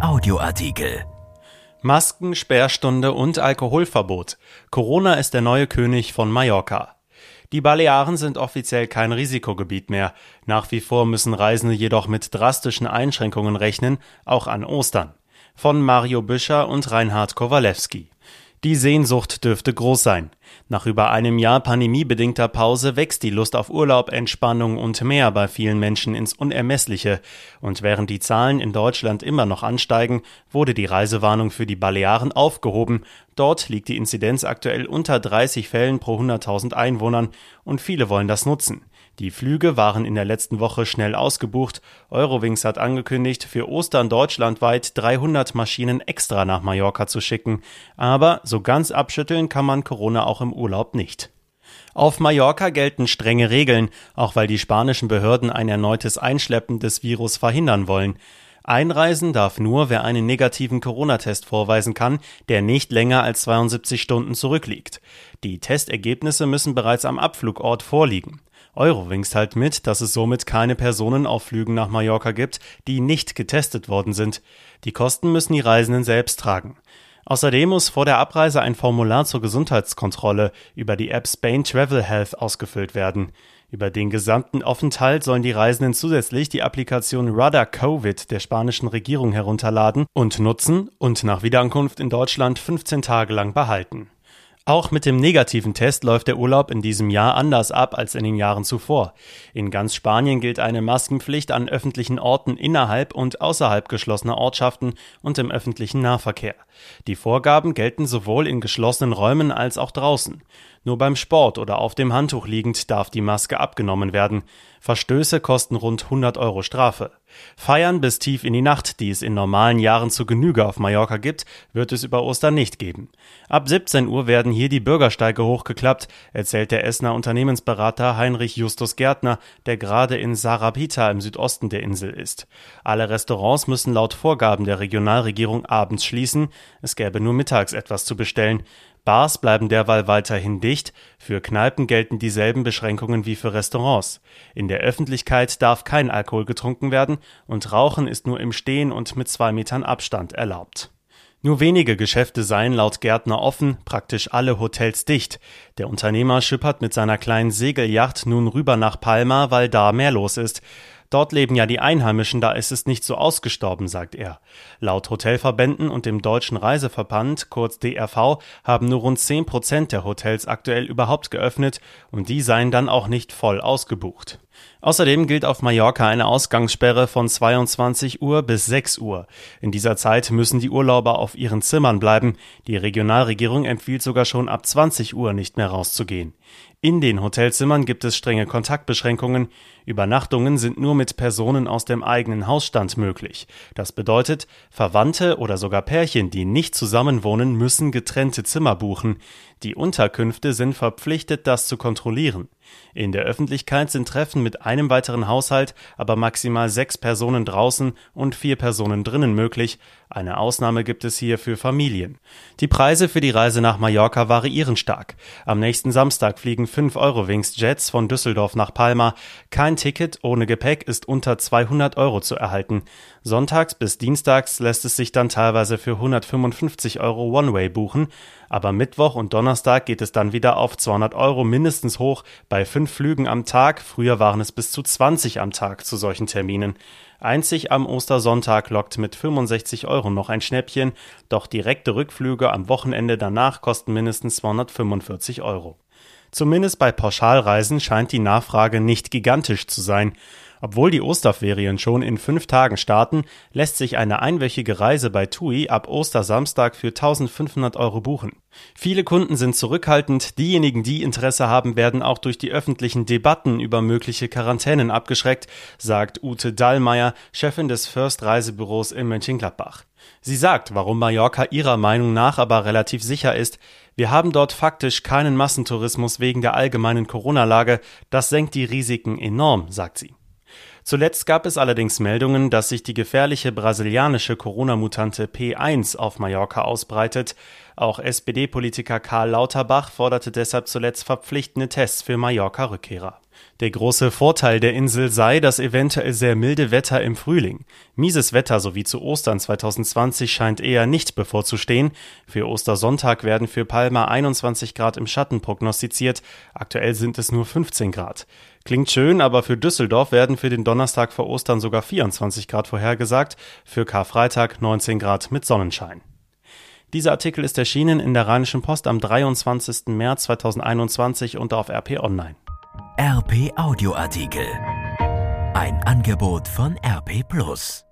Audioartikel. Masken, Sperrstunde und Alkoholverbot. Corona ist der neue König von Mallorca. Die Balearen sind offiziell kein Risikogebiet mehr. Nach wie vor müssen Reisende jedoch mit drastischen Einschränkungen rechnen, auch an Ostern. Von Mario Büscher und Reinhard Kowalewski. Die Sehnsucht dürfte groß sein. Nach über einem Jahr pandemiebedingter Pause wächst die Lust auf Urlaub, Entspannung und mehr bei vielen Menschen ins Unermessliche. Und während die Zahlen in Deutschland immer noch ansteigen, wurde die Reisewarnung für die Balearen aufgehoben. Dort liegt die Inzidenz aktuell unter 30 Fällen pro 100.000 Einwohnern und viele wollen das nutzen. Die Flüge waren in der letzten Woche schnell ausgebucht. Eurowings hat angekündigt, für Ostern deutschlandweit 300 Maschinen extra nach Mallorca zu schicken. Aber so ganz abschütteln kann man Corona auch im Urlaub nicht. Auf Mallorca gelten strenge Regeln, auch weil die spanischen Behörden ein erneutes Einschleppen des Virus verhindern wollen. Einreisen darf nur, wer einen negativen Corona-Test vorweisen kann, der nicht länger als 72 Stunden zurückliegt. Die Testergebnisse müssen bereits am Abflugort vorliegen. Eurowings teilt mit, dass es somit keine Personen auf Flügen nach Mallorca gibt, die nicht getestet worden sind. Die Kosten müssen die Reisenden selbst tragen. Außerdem muss vor der Abreise ein Formular zur Gesundheitskontrolle über die App Spain Travel Health ausgefüllt werden. Über den gesamten Aufenthalt sollen die Reisenden zusätzlich die Applikation Rudder Covid der spanischen Regierung herunterladen und nutzen und nach Wiederankunft in Deutschland 15 Tage lang behalten. Auch mit dem negativen Test läuft der Urlaub in diesem Jahr anders ab als in den Jahren zuvor. In ganz Spanien gilt eine Maskenpflicht an öffentlichen Orten innerhalb und außerhalb geschlossener Ortschaften und im öffentlichen Nahverkehr. Die Vorgaben gelten sowohl in geschlossenen Räumen als auch draußen. Nur beim Sport oder auf dem Handtuch liegend darf die Maske abgenommen werden. Verstöße kosten rund 100 Euro Strafe. Feiern bis tief in die Nacht, die es in normalen Jahren zu Genüge auf Mallorca gibt, wird es über Ostern nicht geben. Ab 17 Uhr werden hier die Bürgersteige hochgeklappt, erzählt der Essener Unternehmensberater Heinrich Justus Gärtner, der gerade in Sarapita im Südosten der Insel ist. Alle Restaurants müssen laut Vorgaben der Regionalregierung abends schließen, es gäbe nur mittags etwas zu bestellen. Bars bleiben derweil weiterhin dicht, für Kneipen gelten dieselben Beschränkungen wie für Restaurants. In der Öffentlichkeit darf kein Alkohol getrunken werden und Rauchen ist nur im Stehen und mit zwei Metern Abstand erlaubt. Nur wenige Geschäfte seien laut Gärtner offen, praktisch alle Hotels dicht. Der Unternehmer schippert mit seiner kleinen Segelyacht nun rüber nach Palma, weil da mehr los ist. Dort leben ja die Einheimischen, da ist es nicht so ausgestorben, sagt er. Laut Hotelverbänden und dem Deutschen Reiseverband, kurz DRV, haben nur rund 10 Prozent der Hotels aktuell überhaupt geöffnet und die seien dann auch nicht voll ausgebucht. Außerdem gilt auf Mallorca eine Ausgangssperre von 22 Uhr bis 6 Uhr. In dieser Zeit müssen die Urlauber auf ihren Zimmern bleiben. Die Regionalregierung empfiehlt sogar schon ab 20 Uhr nicht mehr rauszugehen. In den Hotelzimmern gibt es strenge Kontaktbeschränkungen. Übernachtungen sind nur mit Personen aus dem eigenen Hausstand möglich. Das bedeutet, Verwandte oder sogar Pärchen, die nicht zusammenwohnen, müssen getrennte Zimmer buchen. Die Unterkünfte sind verpflichtet, das zu kontrollieren. In der Öffentlichkeit sind Treffen mit einem weiteren Haushalt, aber maximal sechs Personen draußen und vier Personen drinnen möglich. Eine Ausnahme gibt es hier für Familien. Die Preise für die Reise nach Mallorca variieren stark. Am nächsten Samstag fliegen 5 Eurowings Jets von Düsseldorf nach Palma. Kein Ticket ohne Gepäck ist unter 200 Euro zu erhalten. Sonntags bis dienstags lässt es sich dann teilweise für 155 Euro One-Way buchen. Aber Mittwoch und Donnerstag geht es dann wieder auf 200 Euro mindestens hoch bei fünf Flügen am Tag. Früher waren es bis zu 20 am Tag zu solchen Terminen. Einzig am Ostersonntag lockt mit 65 Euro noch ein Schnäppchen, doch direkte Rückflüge am Wochenende danach kosten mindestens 245 Euro. Zumindest bei Pauschalreisen scheint die Nachfrage nicht gigantisch zu sein. Obwohl die Osterferien schon in fünf Tagen starten, lässt sich eine einwöchige Reise bei TUI ab Ostersamstag für 1500 Euro buchen. Viele Kunden sind zurückhaltend, diejenigen, die Interesse haben, werden auch durch die öffentlichen Debatten über mögliche Quarantänen abgeschreckt, sagt Ute Dallmeier, Chefin des First Reisebüros in Mönchengladbach. Sie sagt, warum Mallorca ihrer Meinung nach aber relativ sicher ist. Wir haben dort faktisch keinen Massentourismus wegen der allgemeinen Corona-Lage. Das senkt die Risiken enorm, sagt sie. Zuletzt gab es allerdings Meldungen, dass sich die gefährliche brasilianische Corona-Mutante P1 auf Mallorca ausbreitet. Auch SPD-Politiker Karl Lauterbach forderte deshalb zuletzt verpflichtende Tests für Mallorca-Rückkehrer. Der große Vorteil der Insel sei das eventuell sehr milde Wetter im Frühling. Mieses Wetter sowie zu Ostern 2020 scheint eher nicht bevorzustehen. Für Ostersonntag werden für Palma 21 Grad im Schatten prognostiziert. Aktuell sind es nur 15 Grad. Klingt schön, aber für Düsseldorf werden für den Donnerstag vor Ostern sogar 24 Grad vorhergesagt. Für Karfreitag 19 Grad mit Sonnenschein. Dieser Artikel ist erschienen in der Rheinischen Post am 23. März 2021 und auf RP Online. RP Audioartikel. Ein Angebot von RP Plus.